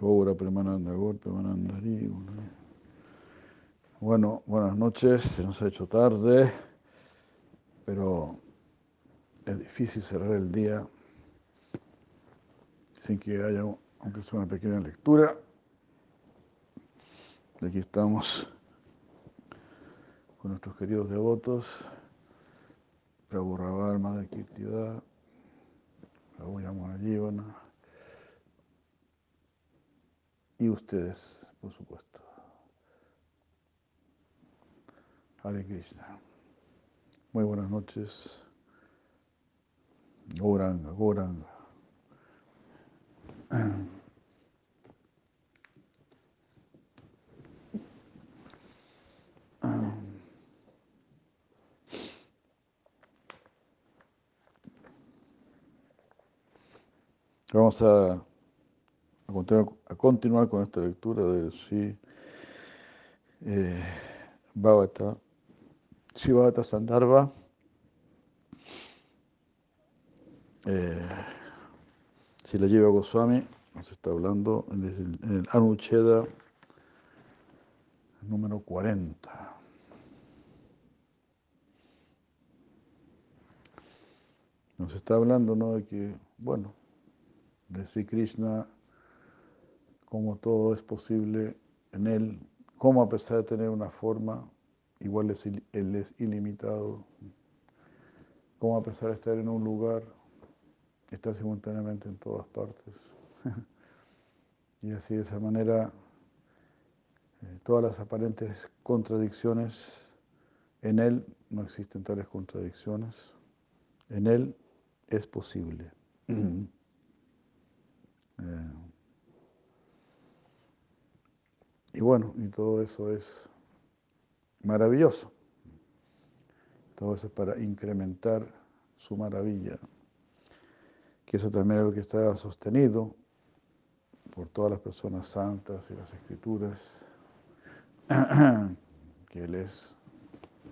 Ora Premananda, Premananda, Bueno, buenas noches, se nos ha hecho tarde, pero es difícil cerrar el día sin que haya, aunque sea una pequeña lectura. Aquí estamos con nuestros queridos devotos, Prabhu Rabar, Madre Kirtida, Prabhu Yamuna Jivana y ustedes, por supuesto. Hare Krishna. Muy buenas noches. Goranga, Goranga. Vamos a a continuar, con esta lectura de Sri eh, Bhavata, Sri Bhavata Sandarbha. Eh, si la lleva Goswami, nos está hablando en el, el Anucheda número 40. Nos está hablando ¿no? de que, bueno, de Sri Krishna cómo todo es posible en Él, cómo a pesar de tener una forma, igual es, Él es ilimitado, cómo a pesar de estar en un lugar, está simultáneamente en todas partes. y así de esa manera, eh, todas las aparentes contradicciones, en Él no existen tales contradicciones, en Él es posible. Eh, Y bueno, y todo eso es maravilloso. Todo eso es para incrementar su maravilla. Que eso también es lo que está sostenido por todas las personas santas y las escrituras, que Él es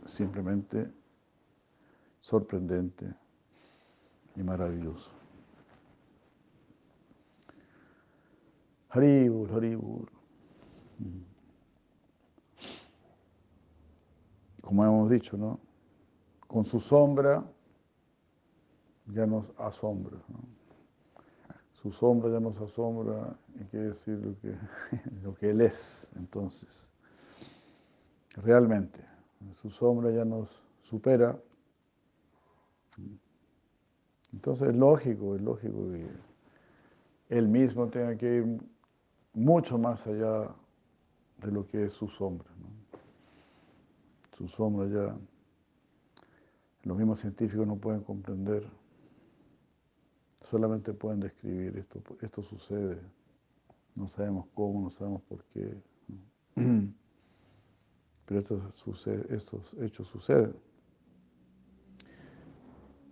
simplemente sorprendente y maravilloso. Haribur, Haribur. Como hemos dicho, ¿no? Con su sombra ya nos asombra. Su sombra ya nos asombra y quiere decir lo que, lo que Él es, entonces. Realmente, su sombra ya nos supera. Entonces es lógico, es lógico que Él mismo tenga que ir mucho más allá de lo que es su sombra. Su sombra ya los mismos científicos no pueden comprender, solamente pueden describir esto, esto sucede, no sabemos cómo, no sabemos por qué, pero esto sucede, estos hechos suceden.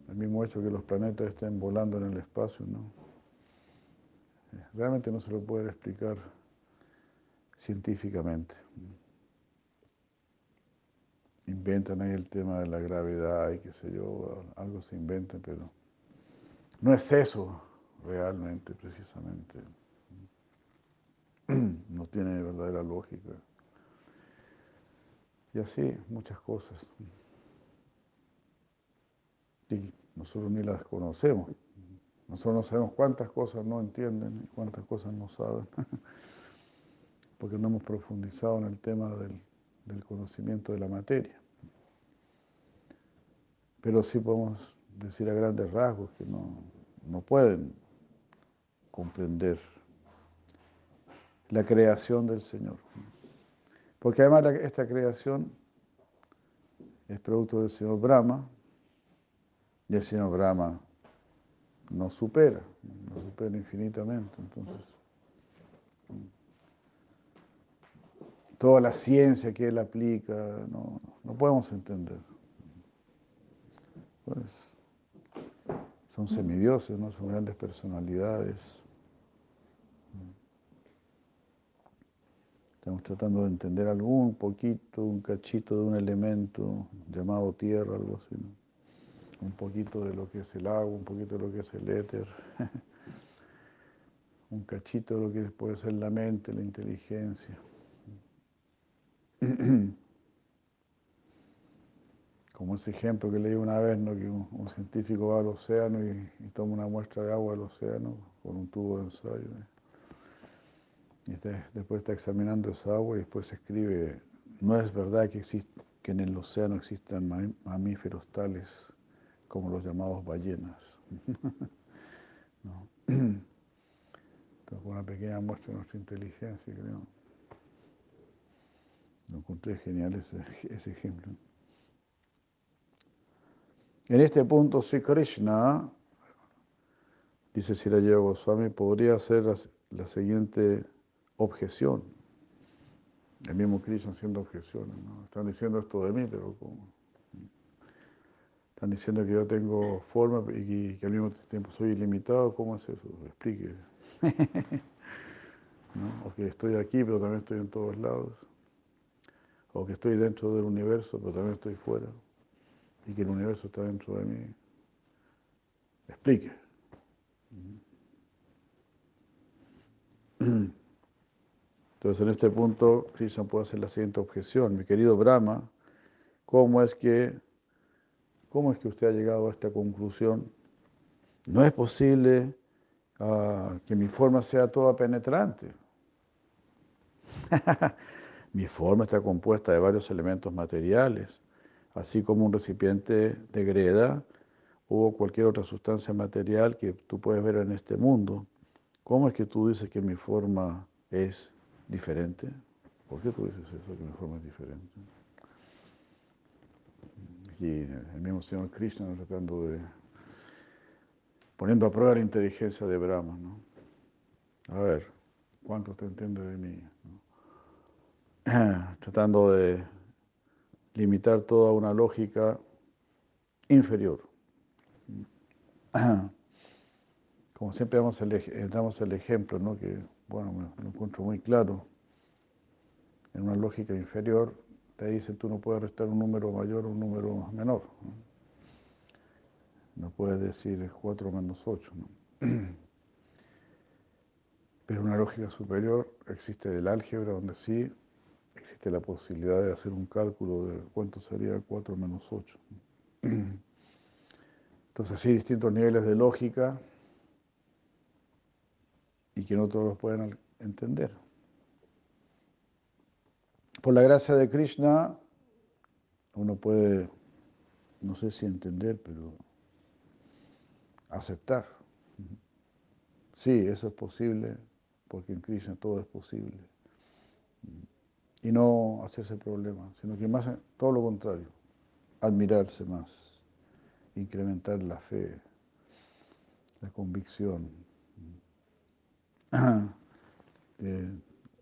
El mismo hecho que los planetas estén volando en el espacio, ¿no? Realmente no se lo puede explicar científicamente. Inventan ahí el tema de la gravedad y qué sé yo, algo se inventa, pero no es eso realmente, precisamente. No tiene verdadera lógica. Y así, muchas cosas. Y nosotros ni las conocemos. Nosotros no sabemos cuántas cosas no entienden y cuántas cosas no saben. porque no hemos profundizado en el tema del, conocimiento de la materia. Pero sí podemos decir a grandes rasgos que no, pueden comprender la creación del Señor. Porque además esta creación es producto del Señor Brahma y el Señor Brahma nos supera, nos supera infinitamente. Entonces, toda la ciencia que él aplica, no, podemos entender. Pues, son semidioses, ¿no? son grandes personalidades. Estamos tratando de entender algún poquito, un cachito de un elemento llamado tierra, algo así. Un poquito de lo que es el agua, un poquito de lo que es el éter. un cachito de lo que puede ser la mente, la inteligencia. Como ese ejemplo que leí una vez, ¿no? que un, científico va al océano y, toma una muestra de agua del océano con un tubo de ensayo. Y este, después está examinando esa agua y después escribe, no es verdad que, existe, que en el océano existan mamíferos tales como los llamados ballenas. Entonces, una pequeña muestra de nuestra inteligencia, creo. Lo encontré genial ese, ejemplo. En este punto, Sri Krishna, dice Sirayya Goswami, podría hacer la, siguiente objeción. El mismo Krishna haciendo objeciones. ¿no? Están diciendo esto de mí, pero como están diciendo que yo tengo forma y que, al mismo tiempo soy ilimitado. ¿Cómo es eso? Explique. ¿No? O que estoy aquí, pero también estoy en todos lados. O que estoy dentro del universo, pero también estoy fuera y que el universo está dentro de mí, explique. Entonces en este punto Krishna puede hacer la siguiente objeción. Mi querido Brahma, ¿cómo es que, cómo es que usted ha llegado a esta conclusión? No es posible ah, que mi forma sea toda penetrante. mi forma está compuesta de varios elementos materiales así como un recipiente de greda o cualquier otra sustancia material que tú puedes ver en este mundo. ¿Cómo es que tú dices que mi forma es diferente? ¿Por qué tú dices eso, que mi forma es diferente? Aquí el mismo Señor Krishna tratando de, poniendo a prueba la inteligencia de Brahma, ¿no? A ver, ¿cuánto te entiende de mí? tratando de limitar toda una lógica inferior. Como siempre damos el, damos el ejemplo, ¿no? que bueno, me lo encuentro muy claro. En una lógica inferior te dicen tú no puedes restar un número mayor o un número menor. No, puedes decir 4 menos 8. Pero en una lógica superior existe el álgebra donde sí existe la posibilidad de hacer un cálculo de cuánto sería 4 menos 8. Entonces, sí, distintos niveles de lógica y que no todos los pueden entender. Por la gracia de Krishna, uno puede, no sé si entender, pero aceptar. Sí, eso es posible, porque en Krishna todo es posible y no hacerse problema, sino que más todo lo contrario, admirarse más, incrementar la fe, la convicción,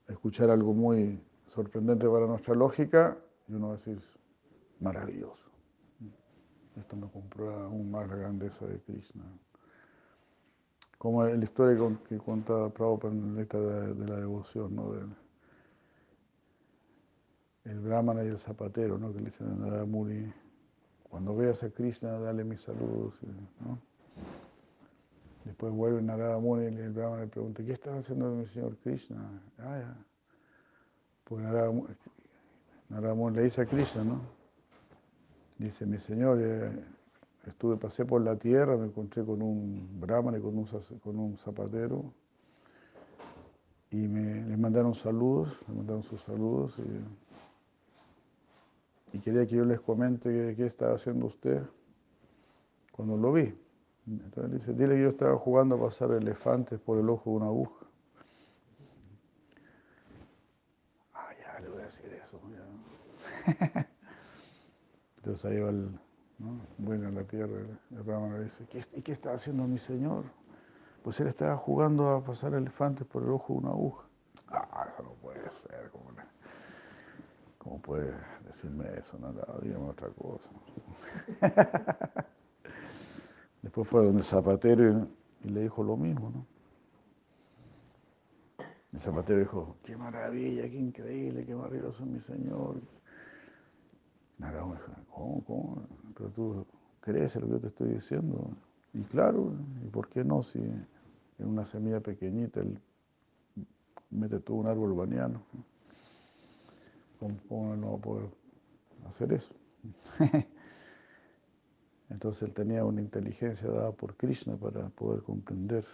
escuchar algo muy sorprendente para nuestra lógica y uno va a decir, maravilloso. Esto me comprueba aún más la grandeza de Krishna. Como la historia que cuenta Prabhupada en la de, de la devoción, ¿no? El brahmana y el zapatero, ¿no? que le dicen a Narada Muni, cuando veas a Krishna, dale mis saludos. ¿no? Después vuelve Narada Muni y el brahmana le pregunta, ¿qué estás haciendo mi señor Krishna? Ah, ya. Pues Narada, Muni le dice a Krishna, ¿no? Dice, mi señor, estuve, pasé por la tierra, me encontré con un brahmana y con un, con un zapatero y me, les mandaron saludos, me mandaron sus saludos y y quería que yo les comente qué estaba haciendo usted cuando lo vi. Entonces le dice, dile que yo estaba jugando a pasar elefantes por el ojo de una aguja. Ah, ya le voy a decir eso. Entonces ahí va el, ¿no? bueno, en la tierra, el Rama le dice, ¿y qué estaba haciendo mi señor? Pues él estaba jugando a pasar elefantes por el ojo de una aguja. Ah, eso no puede ser. Como ¿Cómo puede decirme eso? Nada, dígame otra cosa. Después fue donde el zapatero y, le dijo lo mismo, ¿no? El zapatero dijo, qué maravilla, qué increíble, qué maravilloso mi Señor. Nada, ¿cómo, cómo? Pero tú crees en lo que yo te estoy diciendo. Y claro, ¿y por qué no? Si en una semilla pequeñita, él mete todo un árbol baniano. ¿Cómo, no poder hacer eso? Entonces él tenía una inteligencia dada por Krishna para poder comprender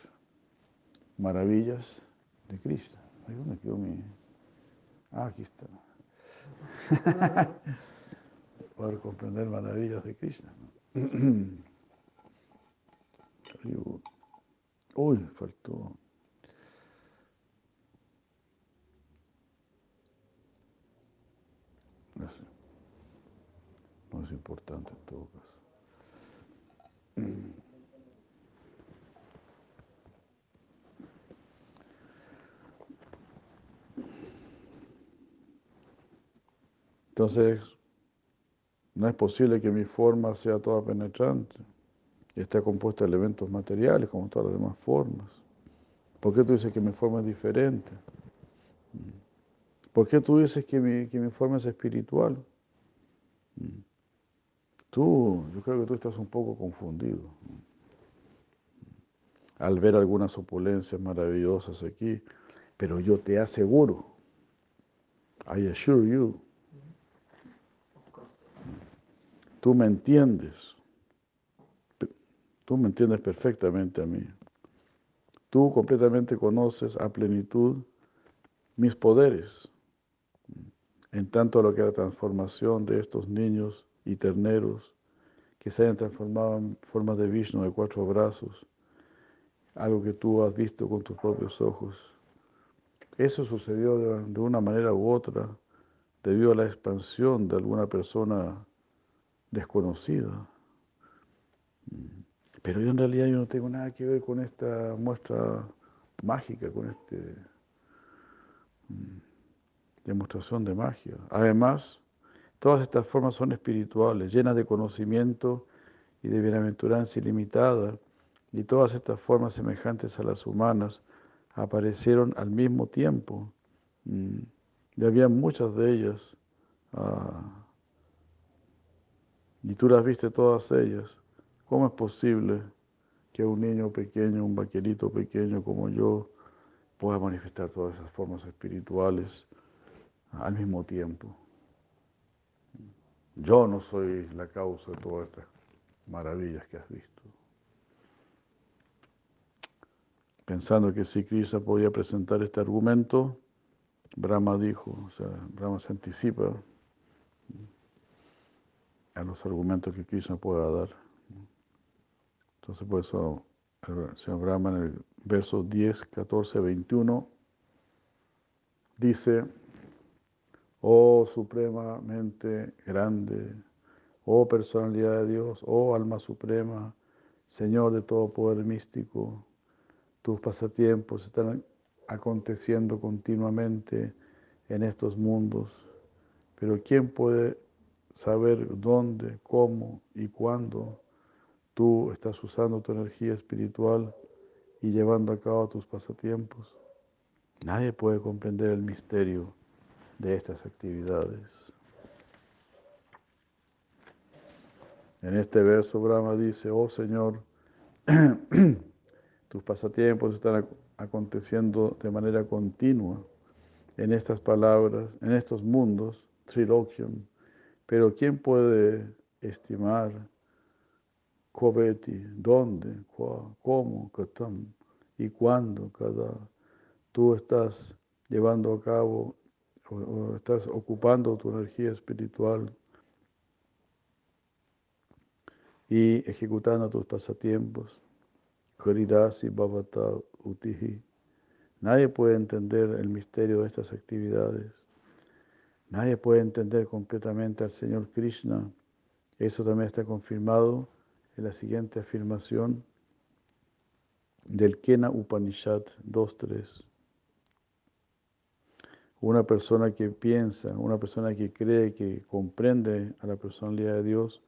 maravillas de Krishna. ¿Dónde quedó mi...? Ah, aquí está. poder comprender maravillas de Krishna. Uy, faltó. No es importante en todo caso. Entonces, no es posible que mi forma sea toda penetrante y esté compuesta de elementos materiales como todas las demás formas. ¿Por qué tú dices que mi forma es diferente? ¿Por qué tú dices que mi, que mi forma es espiritual? Tú, yo creo que tú estás un poco confundido. Al ver algunas opulencias maravillosas aquí, pero yo te aseguro, I assure you, tú me entiendes, tú me entiendes perfectamente a mí. Tú completamente conoces a plenitud mis poderes, en tanto a lo que es la transformación de estos niños y terneros que se hayan transformado en formas de Vishnu de cuatro brazos, algo que tú has visto con tus propios ojos. Eso sucedió de, una manera u otra debido a la expansión de alguna persona desconocida. Pero yo en realidad yo no tengo nada que ver con esta muestra mágica, con esta mm, demostración de magia. Además, Todas estas formas son espirituales, llenas de conocimiento y de bienaventuranza ilimitada, y todas estas formas semejantes a las humanas aparecieron al mismo tiempo. Mm, y había muchas de ellas, ah, y tú las viste todas ellas. ¿Cómo es posible que un niño pequeño, un vaquerito pequeño como yo, pueda manifestar todas esas formas espirituales al mismo tiempo? Yo no soy la causa de todas estas maravillas que has visto. Pensando que si Krishna podía presentar este argumento, Brahma dijo, o sea, Brahma se anticipa a los argumentos que Krishna pueda dar. Entonces, por eso, el señor Brahma en el verso 10, 14, 21 dice, oh supremamente grande, oh personalidad de Dios, oh alma suprema, Señor de todo poder místico, tus pasatiempos están aconteciendo continuamente en estos mundos, pero ¿quién puede saber dónde, cómo y cuándo tú estás usando tu energía espiritual y llevando a cabo tus pasatiempos? Nadie puede comprender el misterio de estas actividades. En este verso Brahma dice, oh Señor, tus pasatiempos están aconteciendo de manera continua en estas palabras, en estos mundos, Trilokyam, pero ¿quién puede estimar Kobeti, dónde, cómo, y cuándo cada tú estás llevando a cabo estás ocupando tu energía espiritual y ejecutando tus pasatiempos. Haridasi Bhavata Utihi. Nadie puede entender el misterio de estas actividades. Nadie puede entender completamente al Señor Krishna. Eso también está confirmado en la siguiente afirmación del Kena Upanishad 2.3. Una persona que piensa, una persona que cree, que comprende a la personalidad de Dios,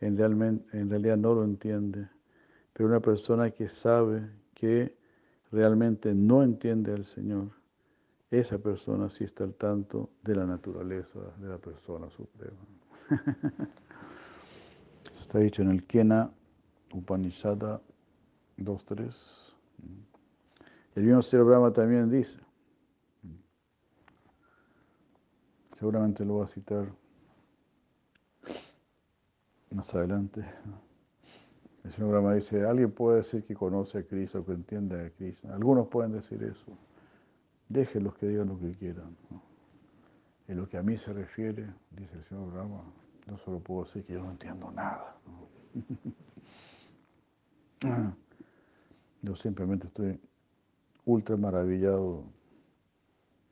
en, realidad no lo entiende. Pero una persona que sabe que realmente no entiende al Señor, esa persona sí está al tanto de la naturaleza de la persona suprema. Está dicho en el Kena Upanishada 2.3. El mismo Sri Brahma también dice, seguramente lo voy a citar más adelante. El señor Brahma dice, alguien puede decir que conoce a Cristo, que entiende a Cristo. Algunos pueden decir eso. Déjenlos que digan lo que quieran. En lo que a mí se refiere, dice el señor Brahma, no solo puedo decir que yo no entiendo nada. Yo simplemente estoy ultra maravillado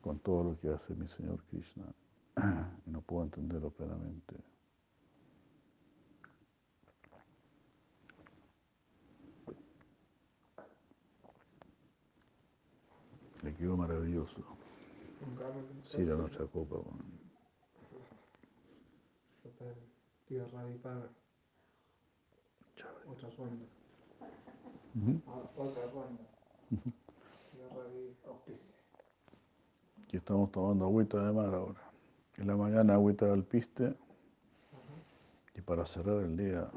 con todo lo que hace mi Señor Krishna y no puedo entenderlo plenamente. Le quedó maravilloso. Sí, la nuestra copa. Tío Ravi paga. Otra ronda. Otra ronda. Tío Ravi auspicia. Aquí estamos tomando agüita de mar ahora. En la mañana agüita del piste y para cerrar el día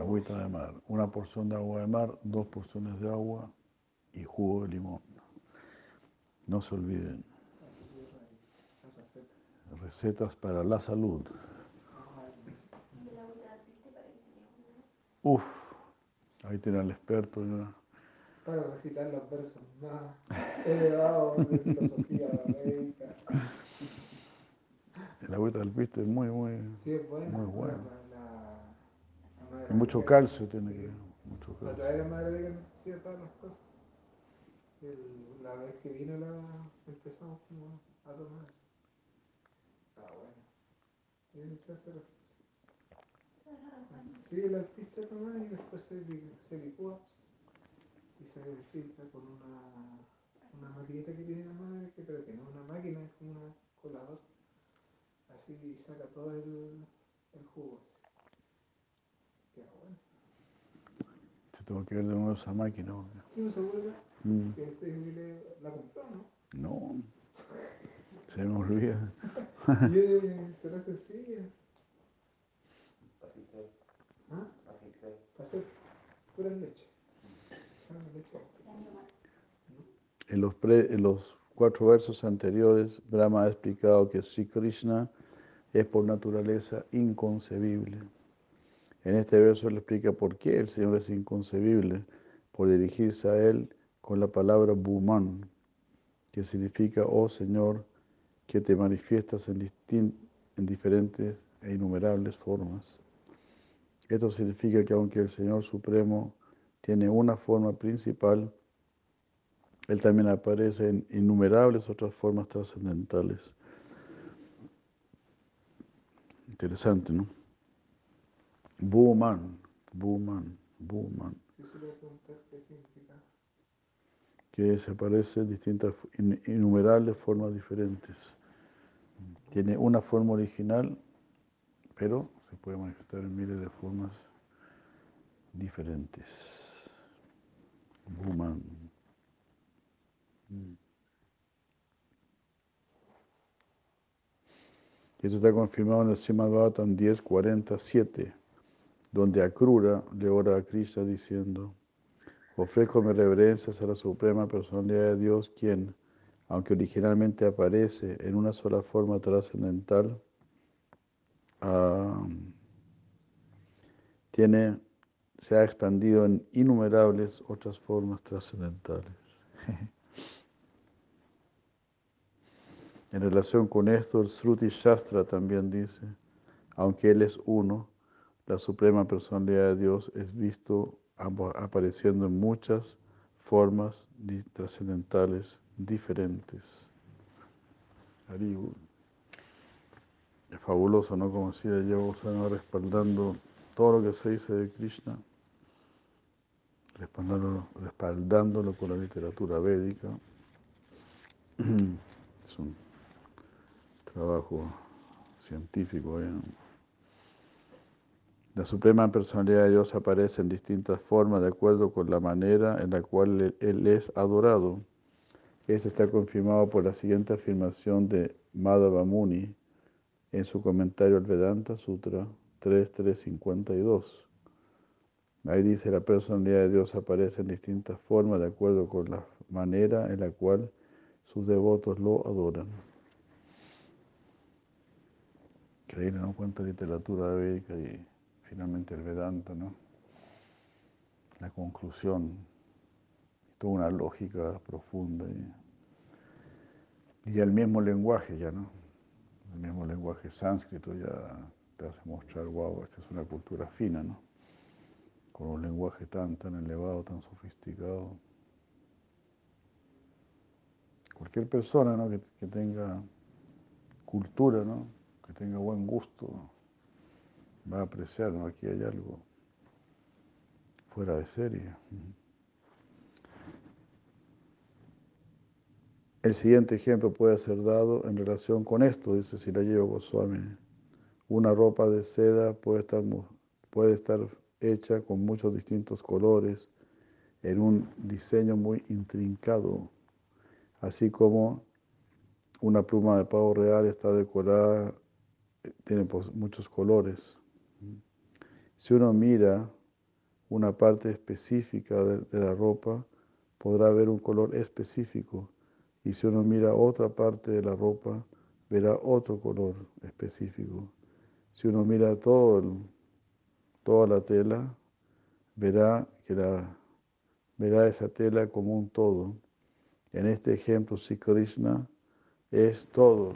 agüita de mar. Una porción de agua de mar, dos porciones de agua y jugo de limón. No se olviden. Recetas para la salud. Uf, ahí tiene al experto. ¿no? Para recitar los versos más elevados de filosofía médica. El agüita del piste es muy, muy, Sí, es bueno. muy bueno. La, la, la Y mucho calcio tiene sí. que mucho La calcio. otra vez la madre nos decía todas las cosas. El- la vez que vino la empezamos como a tomar. Está bueno. Tiene que hacer Sí, la pista nomás y después se, se licúa y se filtra con una, una maquinita que tiene la madre, que pero que no es una máquina, es como una coladora. Así y saca todo el, el jugo. Así. Queda bueno. Se tengo que ver de nuevo esa máquina. Sí, no se vuelve. Mm, Que le- la compró, ¿no? No, se me olvida. Y eh, será sencilla. ¿Ah? Hacer pura leche. En los, pre- en los cuatro versos anteriores, Brahma ha explicado que Sri Krishna es por naturaleza inconcebible. En este verso él explica por qué el Señor es inconcebible, por dirigirse a Él con la palabra Bhuman, que significa, oh Señor, que te manifiestas en, en diferentes e innumerables formas. Esto significa que aunque el Señor Supremo tiene una forma principal, Él también aparece en innumerables otras formas trascendentales. Interesante, ¿no? Bhuman, Bhuman, Bhuman, Sí, se le voy a preguntar qué significa. que se aparece en distintas, in- innumerables formas diferentes. Tiene una forma original, pero se puede manifestar en miles de formas diferentes. Bhuman. Mm. Y Esto está confirmado en el Srimad Bhagavatam 10.47, donde Akrura le ora a Krishna diciendo, ofrezco mis reverencias a la Suprema Personalidad de Dios, quien, aunque originalmente aparece en una sola forma trascendental, ah, tiene, se ha expandido en innumerables otras formas trascendentales. En relación con esto, el Sruti Shastra también dice, aunque Él es uno, la suprema personalidad de Dios es visto apa- apareciendo en muchas formas trascendentales diferentes. Es fabuloso, ¿no? Como si llevo respaldando todo lo que se dice de Krishna, respaldándolo, respaldándolo con la literatura védica. Es un trabajo científico. ¿eh? La Suprema Personalidad de Dios aparece en distintas formas de acuerdo con la manera en la cual Él- es adorado. Esto está confirmado por la siguiente afirmación de Madhava Muni en su comentario al Vedanta Sutra 3352. Ahí dice, la personalidad de Dios aparece en distintas formas de acuerdo con la manera en la cual sus devotos lo adoran. Increíble, ¿no? Cuánta literatura védica y finalmente el Vedanta, ¿no? La conclusión, toda una lógica profunda. Y, y el mismo lenguaje ya, ¿no? El mismo lenguaje sánscrito ya te hace mostrar, wow, esta es una cultura fina, ¿no? con un lenguaje tan, tan elevado, tan sofisticado. Cualquier persona ¿no? que, que, tenga cultura, ¿no? Que tenga buen gusto, va a apreciar, ¿no? aquí hay algo fuera de serie. El siguiente ejemplo puede ser dado en relación con esto, dice Sirayevo Goswami. Una ropa de seda puede estar, puede estar hecha con muchos distintos colores, en un diseño muy intrincado, así como una pluma de pavo real está decorada, tiene muchos colores. Si uno mira una parte específica de, la ropa, podrá ver un color específico. Y si uno mira otra parte de la ropa, verá otro color específico. Si uno mira todo toda la tela, verá, que la, verá esa tela como un todo. En este ejemplo, si Krishna es todo,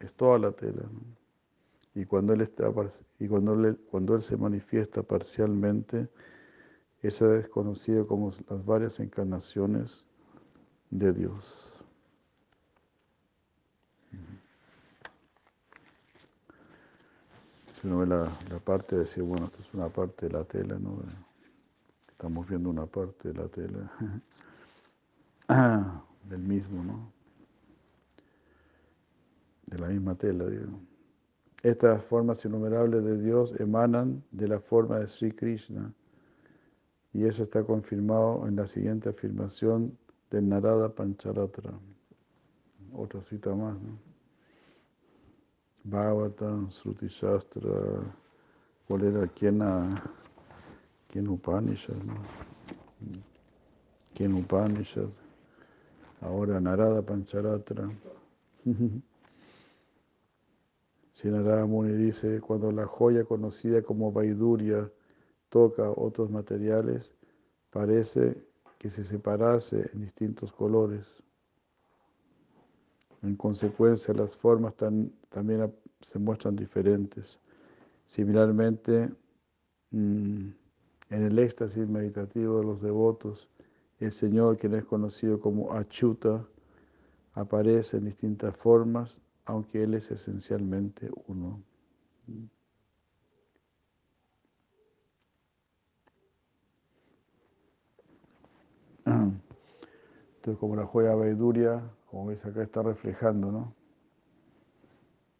es toda la tela. Y cuando él, está, y cuando, él, cuando él se manifiesta parcialmente, eso es conocido como las varias encarnaciones de Dios. Si uno ve la, la, parte de decir, bueno, esto es una parte de la tela, ¿no? Estamos viendo una parte de la tela del mismo, ¿no? De la misma tela, digo. Estas formas innumerables de Dios emanan de la forma de Sri Krishna. Y eso está confirmado en la siguiente afirmación del Narada Pancharatra. Otra cita más, ¿no? Bhagavatam, Sruti Shastra, ¿cuál era? ¿Quién, quién Upanishad? No? ¿Quién Upanishad? Ahora Narada Pancharatra. Si Narada Muni dice, cuando la joya conocida como Vaiduria toca otros materiales, parece que se separase en distintos colores. En consecuencia, las formas también se muestran diferentes. Similarmente, mm, en el éxtasis meditativo de los devotos, el Señor, quien es conocido como Achuta, aparece en distintas formas, aunque Él es esencialmente uno. Entonces, como la joya Vaiduria, como ves acá está reflejando, ¿no?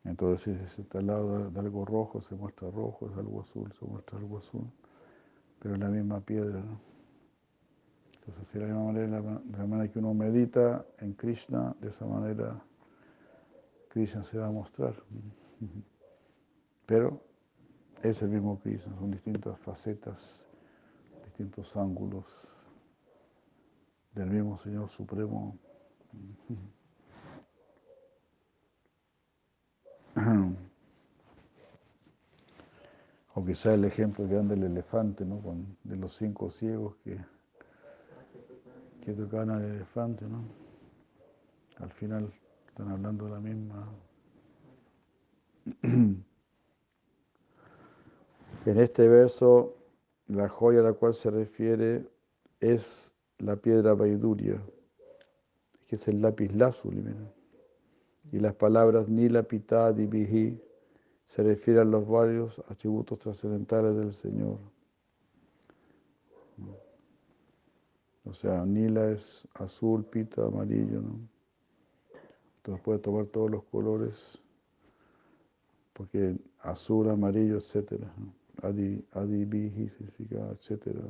Entonces, si está al lado de algo rojo, se muestra rojo, es algo azul, se muestra algo azul, pero es la misma piedra, ¿no? Entonces, de la misma manera, de la manera que uno medita en Krishna, de esa manera Krishna se va a mostrar. Pero es el mismo Krishna, son distintas facetas, distintos ángulos del mismo Señor Supremo. O quizá el ejemplo que dan del elefante, ¿no? Con, de los cinco ciegos que, que tocaban al elefante, ¿no? Al final están hablando de la misma. En este verso, la joya a la cual se refiere es la piedra vaiduria que es el lápiz lazuli. Y las palabras nila, divihi se refieren a los varios atributos trascendentales del Señor. O sea, nila es azul, pita, amarillo, ¿no? Entonces puede tomar todos los colores, porque azul, amarillo, etcétera. Adi, adibihi significa etcétera.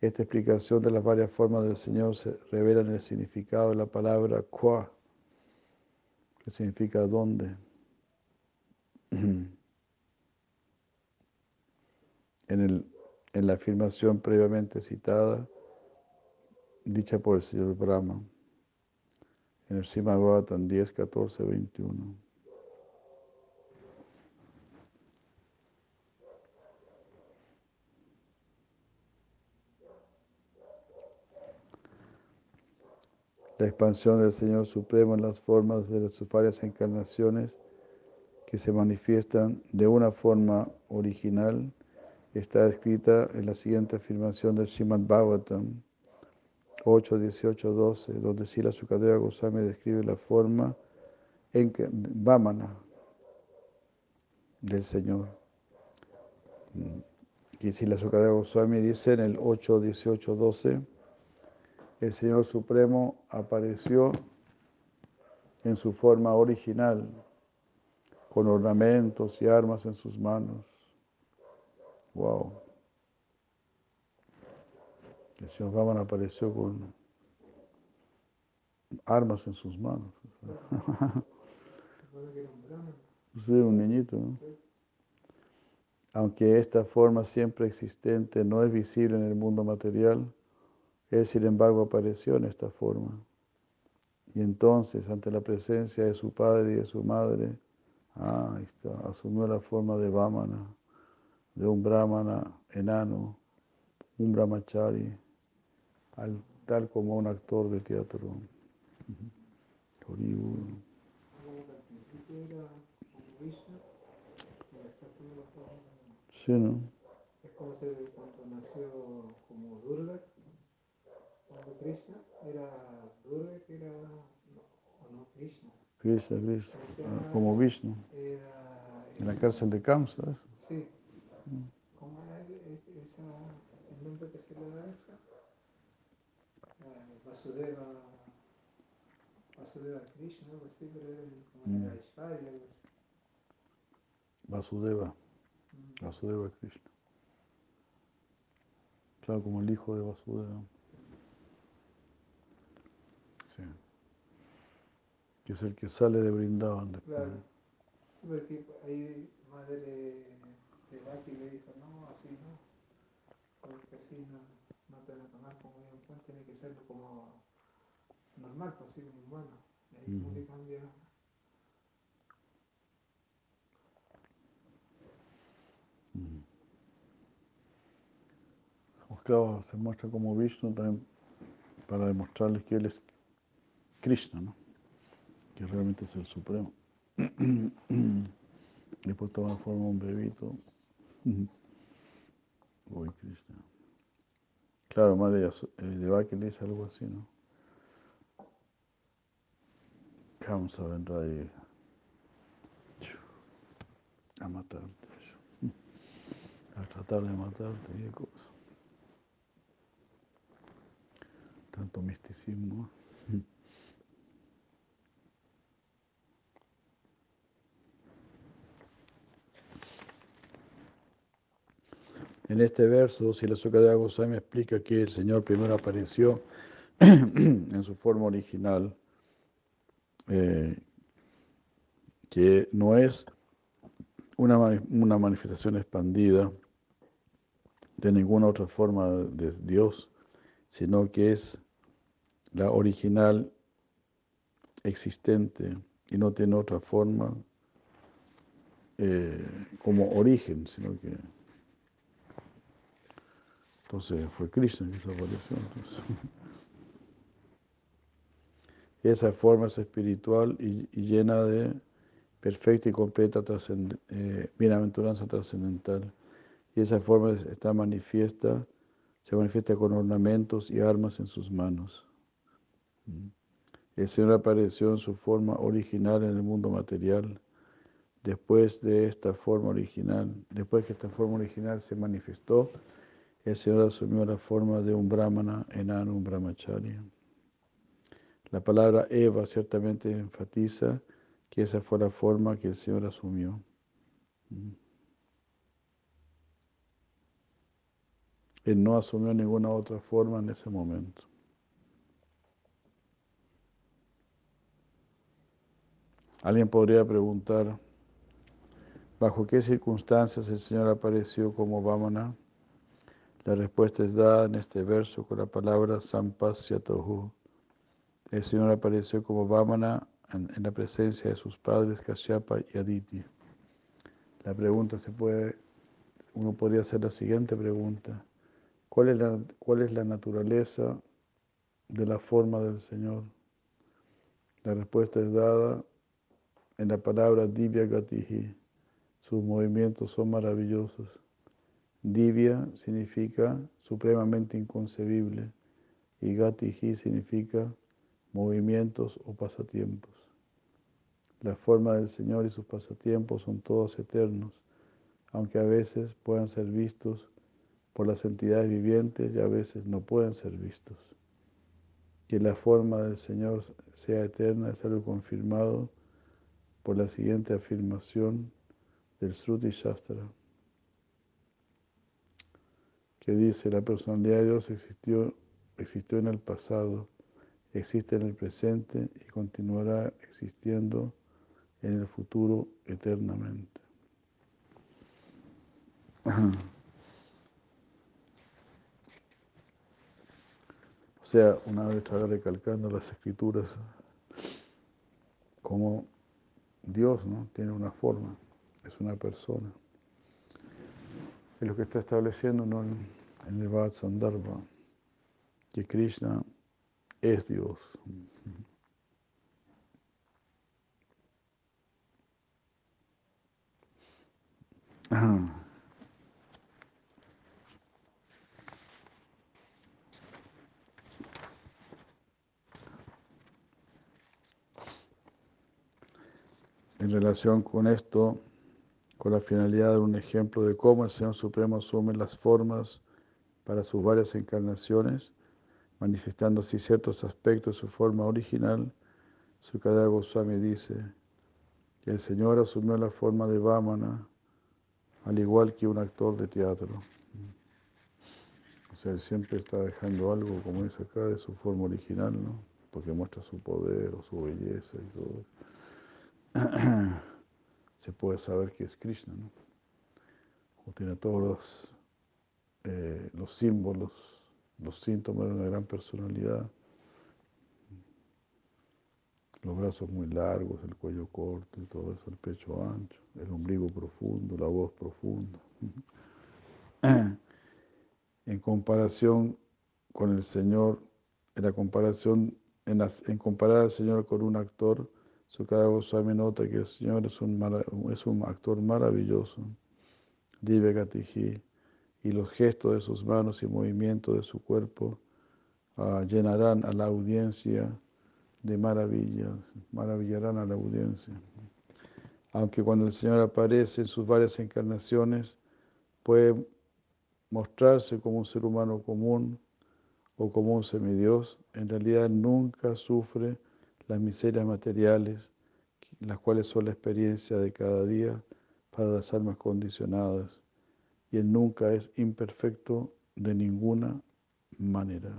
Esta explicación de las varias formas del Señor se revela en el significado de la palabra qua, que significa dónde. En el, en la afirmación previamente citada, dicha por el señor Brahma, en el Srimad Bhagavatam 10, 14, 21. La expansión del Señor Supremo en las formas de sus varias encarnaciones que se manifiestan de una forma original está escrita en la siguiente afirmación del Srimad Bhagavatam 8, 18, 12, donde Sila Sukadeva Goswami describe la forma en que Vamana del Señor. Y Sila Sukadeva Goswami dice en el 8, 18, 12, el Señor Supremo apareció en su forma original, con ornamentos y armas en sus manos. Wow. El Señor Brahman apareció con armas en sus manos. Sí, un niñito, ¿no? Aunque esta forma siempre existente no es visible en el mundo material, él, sin embargo, apareció en esta forma. Y entonces, ante la presencia de su padre y de su madre, ah, está, asumió la forma de Vamana, de un brahmana enano, un brahmachari, tal como un actor de teatro. Sí, ¿no? Es como cuando nació como Durga Krishna era Durga, que era, o no, Krishna. Krishna, Krishna, como Vishnu. en la cárcel de Kamsa. Sí. ¿Cómo era esa, el nombre que se le da a esa? Vasudeva, Vasudeva Krishna, algo así, pero era como era Ishvaya, algo así. Vasudeva, Vasudeva Krishna. Claro, como el hijo de Vasudeva. que es el que sale de Brindavan después. Claro. Sí, porque ahí madre de Baki le dijo, no, así no, porque así no, tiene que ser como normal, pues así como humano. Y ahí como que cambia. Pues claro, se muestra como Vishnu también para demostrarles que él es Krishna, ¿no? que realmente es el Supremo. Después toma forma un bebito. Uy, Krishna. Claro, madre de le dice algo así, ¿no? Kamsa vendrá ahí a matarte, a tratar de matarte, qué cosa. Tanto misticismo. En este verso, si la Sukadeva Goswami explica que el Señor primero apareció en su forma original, eh, que no es una, una manifestación expandida de ninguna otra forma de Dios, sino que es la original existente y no tiene otra forma eh, como origen, sino que entonces fue Krishna que desapareció. Entonces. Esa forma es espiritual y, llena de perfecta y completa eh, bienaventuranza trascendental. Y esa forma está manifiesta, se manifiesta con ornamentos y armas en sus manos. El Señor apareció en su forma original en el mundo material. Después de esta forma original, después que esta forma original se manifestó, el Señor asumió la forma de un brahmana enano, un brahmacharya. La palabra Eva ciertamente enfatiza que esa fue la forma que el Señor asumió. Mm. Él no asumió ninguna otra forma en ese momento. Alguien podría preguntar, ¿bajo qué circunstancias el Señor apareció como Vamana? La respuesta es dada en este verso con la palabra Sampasyatohu. El Señor apareció como Vamana en, la presencia de sus padres Kashyapa y Aditi. La pregunta se puede, uno podría hacer la siguiente pregunta. ¿Cuál es la, cuál es la naturaleza de la forma del Señor? La respuesta es dada en la palabra Divya Gatihi. Sus movimientos son maravillosos. Divya significa supremamente inconcebible y Gatihi significa movimientos o pasatiempos. La forma del Señor y sus pasatiempos son todos eternos, aunque a veces puedan ser vistos por las entidades vivientes y a veces no pueden ser vistos. Que la forma del Señor sea eterna es algo confirmado por la siguiente afirmación del Sruti Shastra que dice, la personalidad de Dios existió, existió en el pasado, existe en el presente y continuará existiendo en el futuro eternamente. O sea, una vez estaba recalcando las escrituras como Dios ¿no? tiene una forma, es una persona. Es lo que está estableciendo ¿no? En el Bhat Sandarbha, que Krishna es Dios. En relación con esto, con la finalidad de un ejemplo de cómo el Señor Supremo asume las formas para sus varias encarnaciones, manifestando así ciertos aspectos de su forma original, Sukadeva Goswami dice que el Señor asumió la forma de Vamana al igual que un actor de teatro. O sea, él siempre está dejando algo, como dice acá, de su forma original, ¿no? Porque muestra su poder o su belleza y todo. Se puede saber que es Krishna, ¿no? O tiene todos los, eh, los símbolos, los síntomas de una gran personalidad. Los brazos muy largos, el cuello corto y todo eso, el pecho ancho, el ombligo profundo, la voz profunda. En comparación con el Señor, en la comparación, en, en comparar al Señor con un actor, Sukada Goswami nota que el Señor es un, es un actor maravilloso, Dive Gatihi, y los gestos de sus manos y movimientos de su cuerpo uh, llenarán a la audiencia de maravilla, maravillarán a la audiencia. Aunque cuando el Señor aparece en sus varias encarnaciones, puede mostrarse como un ser humano común o como un semidios, en realidad nunca sufre las miserias materiales, las cuales son la experiencia de cada día para las almas condicionadas, nunca es imperfecto de ninguna manera.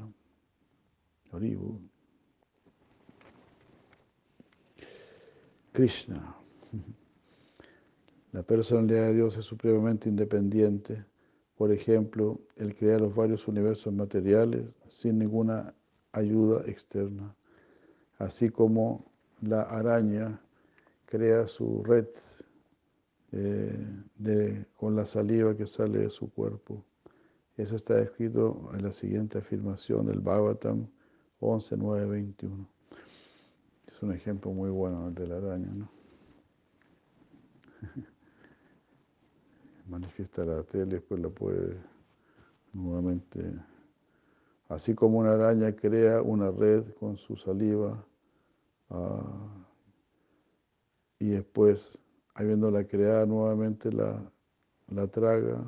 Krishna. La personalidad de Dios es supremamente independiente. Por ejemplo, Él crea los varios universos materiales sin ninguna ayuda externa, así como la araña crea su red eh, de, con la saliva que sale de su cuerpo. Eso está escrito en la siguiente afirmación del Bhagavatam 11.9.21. Es un ejemplo muy bueno el de la araña, ¿no? Manifiesta la tele, después la puede nuevamente, así como una araña crea una red con su saliva uh, y después, habiéndola creada nuevamente, la, la traga,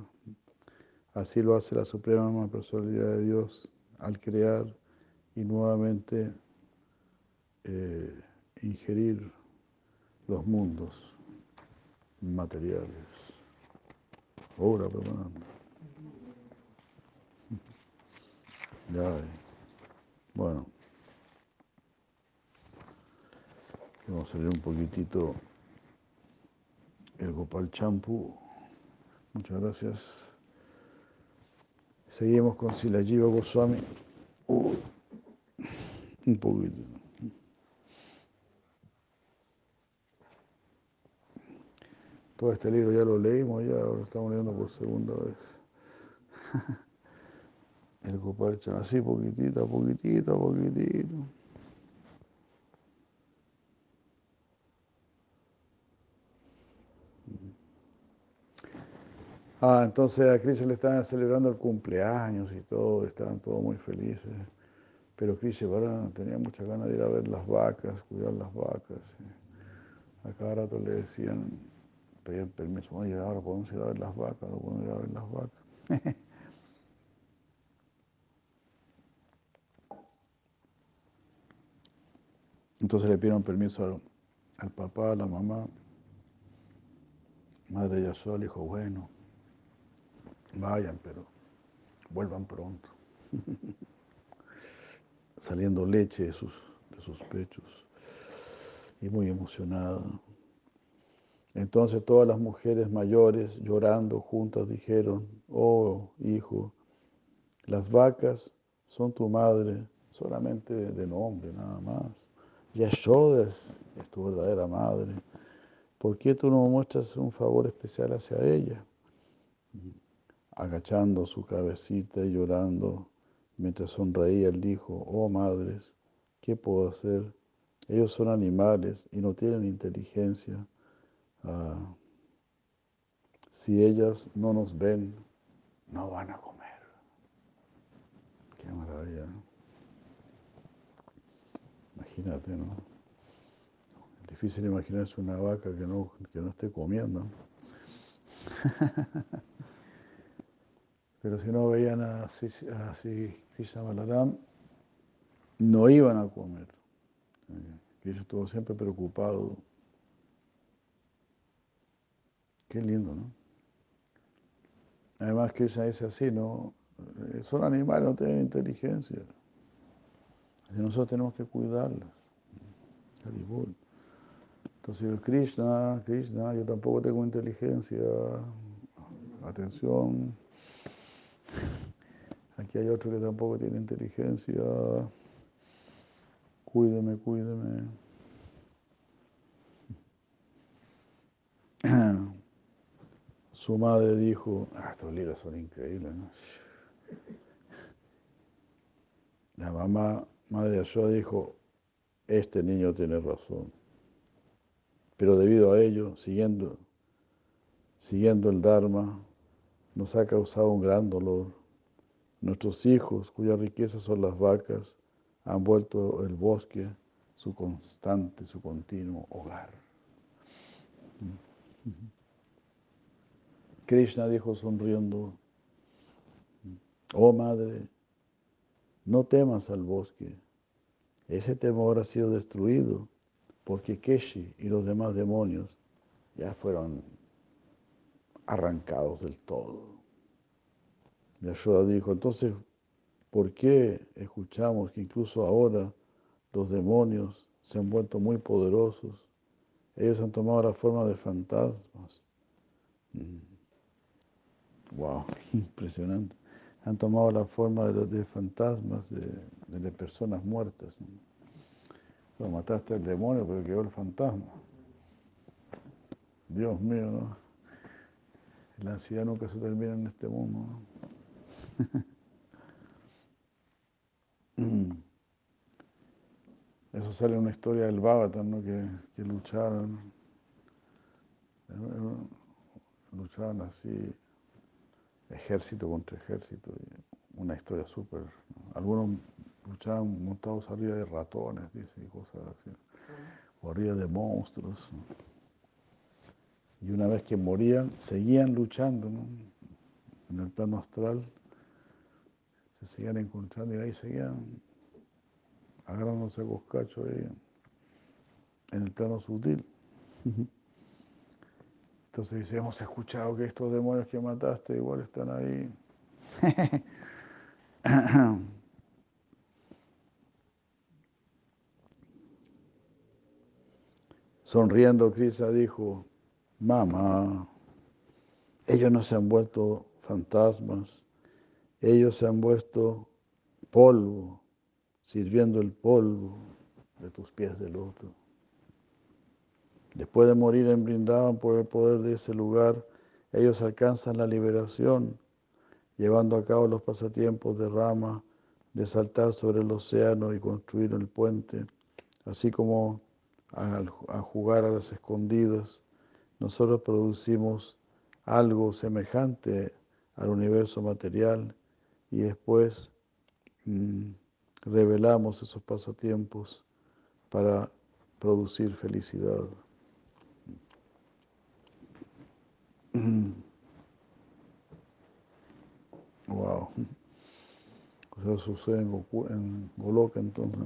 así lo hace la Suprema Personalidad de Dios al crear y nuevamente eh, ingerir los mundos materiales. Obra permanente. Ya, bueno. Vamos a salir un poquitito el Gopal Champu. Muchas gracias. Seguimos con Silajiva Goswami. Un poquito. Todo este libro ya lo leímos, ya lo estamos leyendo por segunda vez. El Goparcha, así poquitito, poquitito, poquitito. Ah, entonces a Krishna le estaban celebrando el cumpleaños y todo, estaban todos muy felices. Pero Krishna tenía muchas ganas de ir a ver las vacas, cuidar las vacas. A cada rato le decían, pedían permiso, oye, ahora podemos ir a ver las vacas, no podemos ir a ver las vacas. Entonces le pidieron permiso al, papá, a la mamá. Madre Yasua le dijo, bueno, vayan, pero vuelvan pronto. Saliendo leche de sus, de sus pechos y muy emocionada. Entonces todas las mujeres mayores llorando juntas dijeron, oh hijo, las vacas son tu madre solamente de nombre, nada más. Yashoda es, es tu verdadera madre. ¿Por qué tú no muestras un favor especial hacia ella? Agachando su cabecita y llorando, mientras sonreía, él dijo, oh madres, ¿qué puedo hacer? Ellos son animales y no tienen inteligencia. Ah, si ellas no nos ven, no van a comer. Qué maravilla. Imagínate, ¿no? Es difícil imaginarse una vaca que no, que no esté comiendo. Pero si no veían así, así Krishna Balaram, no iban a comer. Krishna estuvo siempre preocupado. Qué lindo, ¿no? Además Krishna dice así, ¿no? Eh, son animales, no tienen inteligencia. Y nosotros tenemos que cuidarlas. Entonces Krishna, Krishna, yo tampoco tengo inteligencia. Atención. Aquí hay otro que tampoco tiene inteligencia. Cuídeme, cuídeme. Su madre dijo, ah, estos libros son increíbles. ¿no? La mamá, madre de Ashoda, dijo, este niño tiene razón. Pero debido a ello, siguiendo, siguiendo el Dharma, nos ha causado un gran dolor. Nuestros hijos, cuya riqueza son las vacas, han vuelto el bosque su constante, su continuo hogar. Krishna dijo sonriendo, oh madre, no temas al bosque, ese temor ha sido destruido porque Keshi y los demás demonios ya fueron arrancados del todo. Yashoda dijo, entonces, ¿por qué escuchamos que incluso ahora los demonios se han vuelto muy poderosos? Ellos han tomado la forma de fantasmas. Wow, mm. impresionante. Han tomado la forma de, fantasmas, de, personas muertas. Lo mataste al demonio, pero quedó el fantasma. Dios mío, ¿no? La ansiedad nunca se termina en este mundo. Eso sale en una historia del Bhagavatam, ¿no? que, que lucharon, lucharon así, ejército contra ejército, una historia súper. Algunos luchaban montados arriba de ratones, dice, y cosas así, o arriba de monstruos. Y una vez que morían, seguían luchando en el plano astral, se seguían encontrando y ahí seguían agarrándose a coscacho ahí en el plano sutil. Entonces dice, hemos escuchado que estos demonios que mataste igual están ahí. Sonriendo, Krishna dijo, Mamá, ellos no se han vuelto fantasmas, ellos se han vuelto polvo, sirviendo el polvo de tus pies de loto. Después de morir en Brindavan por el poder de ese lugar, ellos alcanzan la liberación, llevando a cabo los pasatiempos de Rama, de saltar sobre el océano y construir el puente, así como a jugar a las escondidas. Nosotros producimos algo semejante al universo material y después mm, revelamos esos pasatiempos para producir felicidad. Wow. O sea, sucede en, Goloka entonces.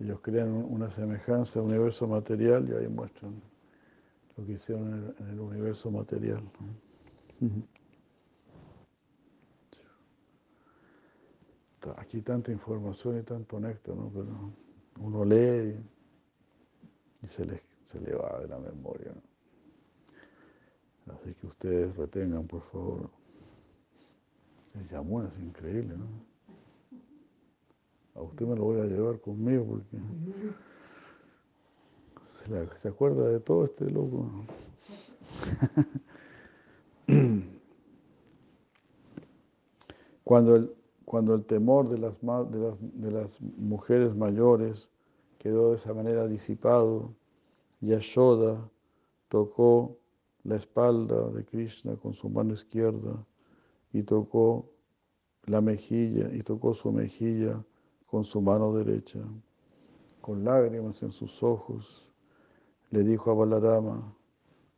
Ellos crean una semejanza al universo material y ahí muestran lo que hicieron en el, universo material. Aquí tanta información y tanto néctar, ¿no? Pero uno lee y, se, le, se le va de la memoria. Así que ustedes retengan, por favor. El Yamuna es increíble, ¿no? A usted me lo voy a llevar conmigo porque se, acuerda de todo este loco. Cuando el, cuando el temor de las, mujeres mayores quedó de esa manera disipado, Yashoda tocó la espalda de Krishna con su mano izquierda y tocó la mejilla y tocó su mejilla con su mano derecha. Con lágrimas en sus ojos, le dijo a Balarama,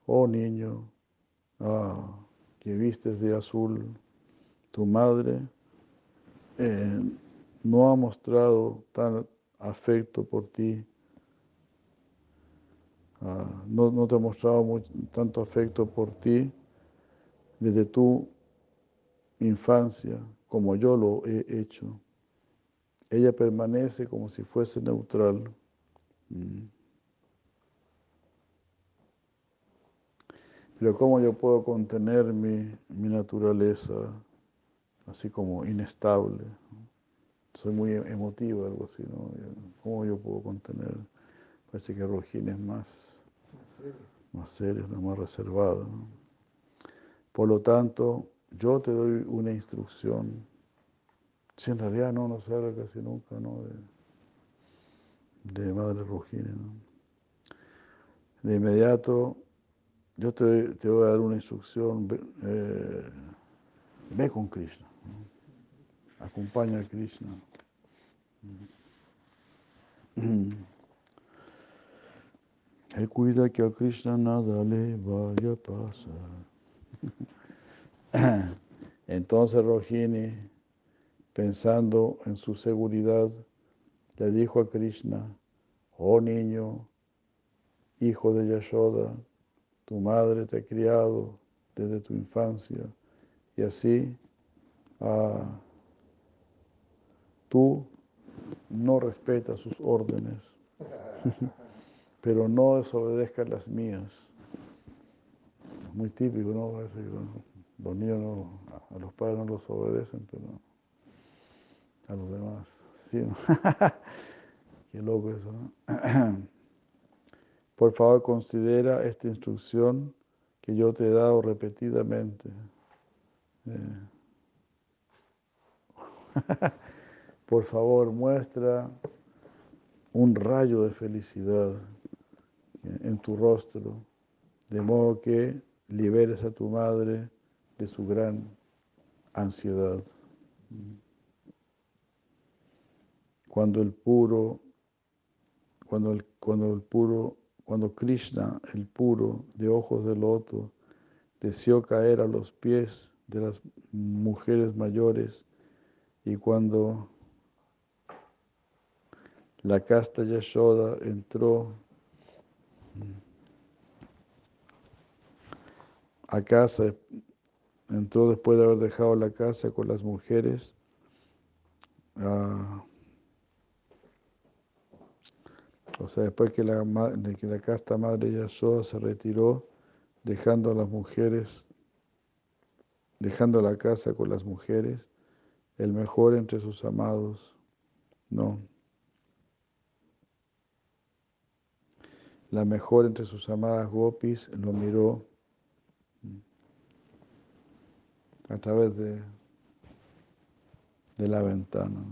oh niño, ah, que vistes de azul, tu madre eh, no ha mostrado tan afecto por ti, ah, no, no, te ha mostrado tanto afecto por ti desde tu infancia como yo lo he hecho. Ella permanece como si fuese neutral. Mm. Pero ¿cómo yo puedo contener mi, naturaleza así como inestable? Soy muy emotivo, algo así, ¿no? ¿Cómo yo puedo contener? Parece que Rojin es más, más serio, más reservado. Por lo tanto, yo te doy una instrucción. Si en realidad no nos habla casi nunca, ¿no? De, Madre Rojina, De inmediato yo te, voy a dar una instrucción, eh, ve con Krishna, acompaña a Krishna. Él cuida que a Krishna nada le vaya a pasar. Entonces Rohini, pensando en su seguridad, le dijo a Krishna, oh niño, hijo de Yashoda, tu madre te ha criado desde tu infancia y así ah, tú no respetas sus órdenes, pero no desobedezcas las mías. Muy típico, ¿no? Los niños a los padres no los obedecen, pero a los demás. Sí, Qué loco eso, ¿no? Por favor, considera esta instrucción que yo te he dado repetidamente. Eh. Por favor, muestra un rayo de felicidad en tu rostro, de modo que liberes a tu madre de su gran ansiedad. Cuando el puro, cuando el, cuando el puro cuando Krishna, el puro, de ojos de loto, deseó caer a los pies de las mujeres mayores y cuando la casta Yashoda entró a casa, entró después de haber dejado la casa con las mujeres, O sea, después que la, de que la casta madre Yashoda se retiró, dejando a las mujeres dejando la casa con las mujeres, el mejor entre sus amados. No. La mejor entre sus amadas gopis lo miró a través de, de la ventana.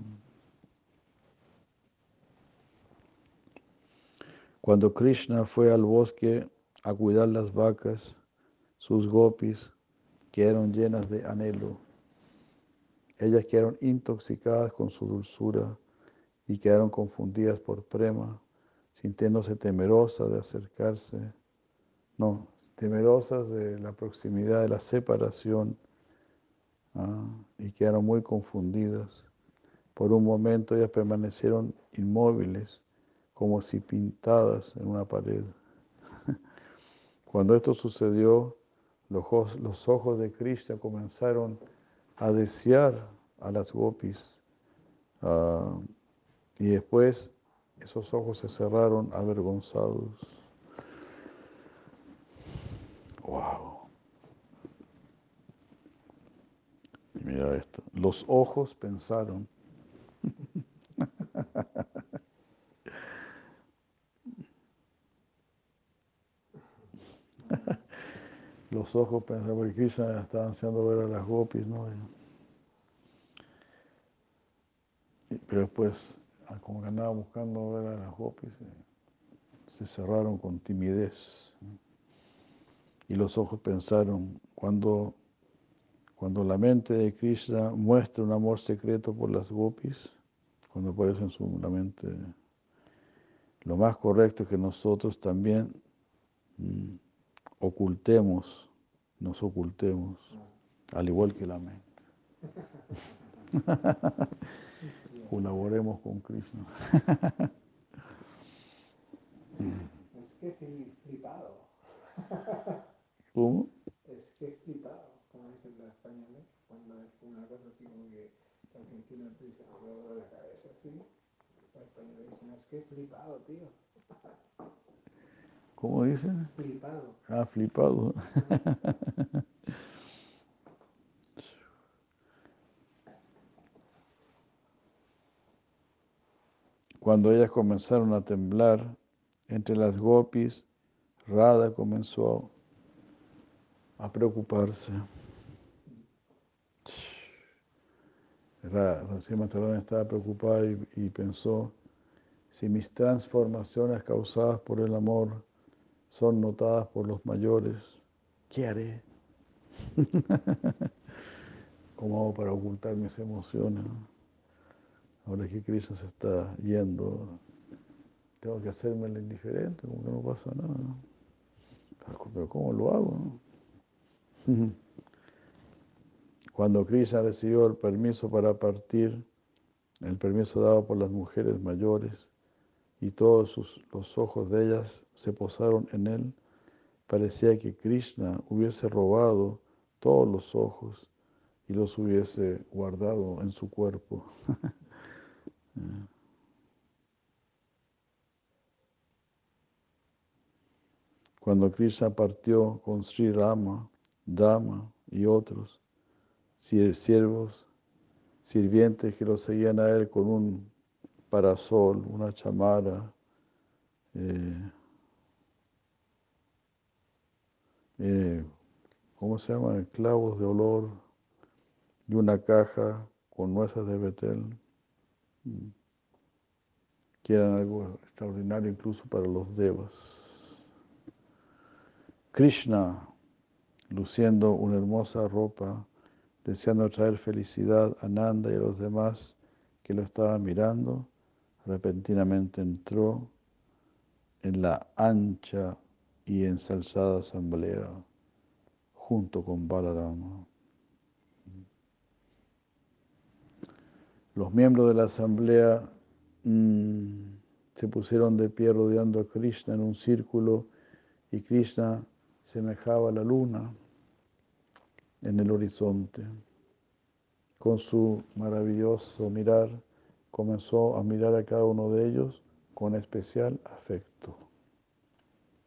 Cuando Krishna fue al bosque a cuidar las vacas, sus gopis quedaron llenas de anhelo. Ellas quedaron intoxicadas con su dulzura y quedaron confundidas por prema, sintiéndose temerosas de acercarse, no, temerosas de la proximidad de la separación ah, y quedaron muy confundidas. Por un momento ellas permanecieron inmóviles como si pintadas en una pared. Cuando esto sucedió, los ojos, de Krishna comenzaron a desear a las gopis ah, y después esos ojos se cerraron avergonzados. Wow. Mira esto. Los ojos pensaron. Los ojos pensaban, porque Krishna estaba haciendo ver a las gopis, ¿no? pero después, ah, como que andaba buscando ver a las gopis, eh, se cerraron con timidez. Y los ojos pensaron, cuando, cuando la mente de Krishna muestra un amor secreto por las gopis, cuando aparece en su la mente, lo más correcto es que nosotros también mm, ocultemos, nos ocultemos, al igual que la mente. Colaboremos con Krishna. es que flipado. ¿Cómo? Es que flipado, como dicen los españoles, cuando es una cosa así como que los argentinos dicen, no, la cabeza así, los españoles dicen, es que flipado, tío. ¿Cómo dicen? Flipado. Ah, flipado. Cuando ellas comenzaron a temblar entre las gopis, Radha comenzó a preocuparse. Recién estaba preocupada y pensó, si mis transformaciones causadas por el amor son notadas por los mayores, ¿qué haré? ¿Cómo hago para ocultar mis emociones? Ahora que Cristo se está yendo, tengo que hacerme el indiferente, como que no pasa nada. Pero ¿cómo lo hago? Cuando Krishna recibió el permiso para partir, el permiso dado por las mujeres mayores, y todos los ojos de ellas se posaron en él, parecía que Krishna hubiese robado todos los ojos y los hubiese guardado en su cuerpo. Cuando Krishna partió con Sri Rama, Dama y otros siervos, sirvientes que lo seguían a él con un parasol, una chamara, eh, eh, ¿cómo se llama? Clavos de olor y una caja con nueces de betel, que eran algo extraordinario incluso para los devas. Krishna, luciendo una hermosa ropa, deseando traer felicidad a Nanda y a los demás que lo estaban mirando, repentinamente entró en la ancha y ensalzada asamblea junto con Balarama. Los miembros de la asamblea mm, se pusieron de pie rodeando a Krishna en un círculo y Krishna semejaba a la luna en el horizonte. Con su maravilloso mirar comenzó a mirar a cada uno de ellos con especial afecto.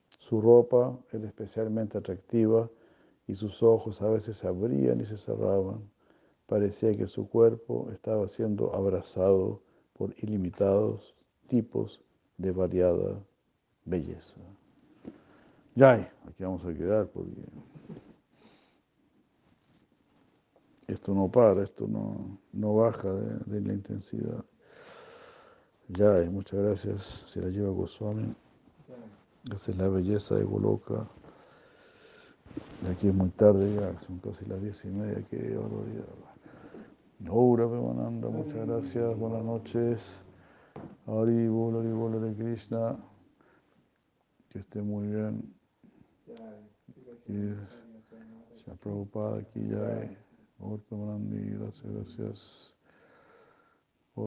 Su ropa era especialmente atractiva y sus ojos a veces se abrían y se cerraban. Parecía que su cuerpo estaba siendo abrazado por ilimitados tipos de variada belleza. Ya, aquí vamos a quedar porque esto no para, esto no, no baja de, la intensidad. Ya, muchas gracias, se la lleva Goswami. Esa es la belleza de Goloka. De aquí es muy tarde ya, son casi las diez y media, qué barbaridad. Ahora, Pemananda, muchas gracias, buenas noches. Haribol, Haribol, Hare Krishna. Que esté muy bien. Aquí es, se ha preocupado aquí ya. Ahora, Pemananda, gracias, gracias.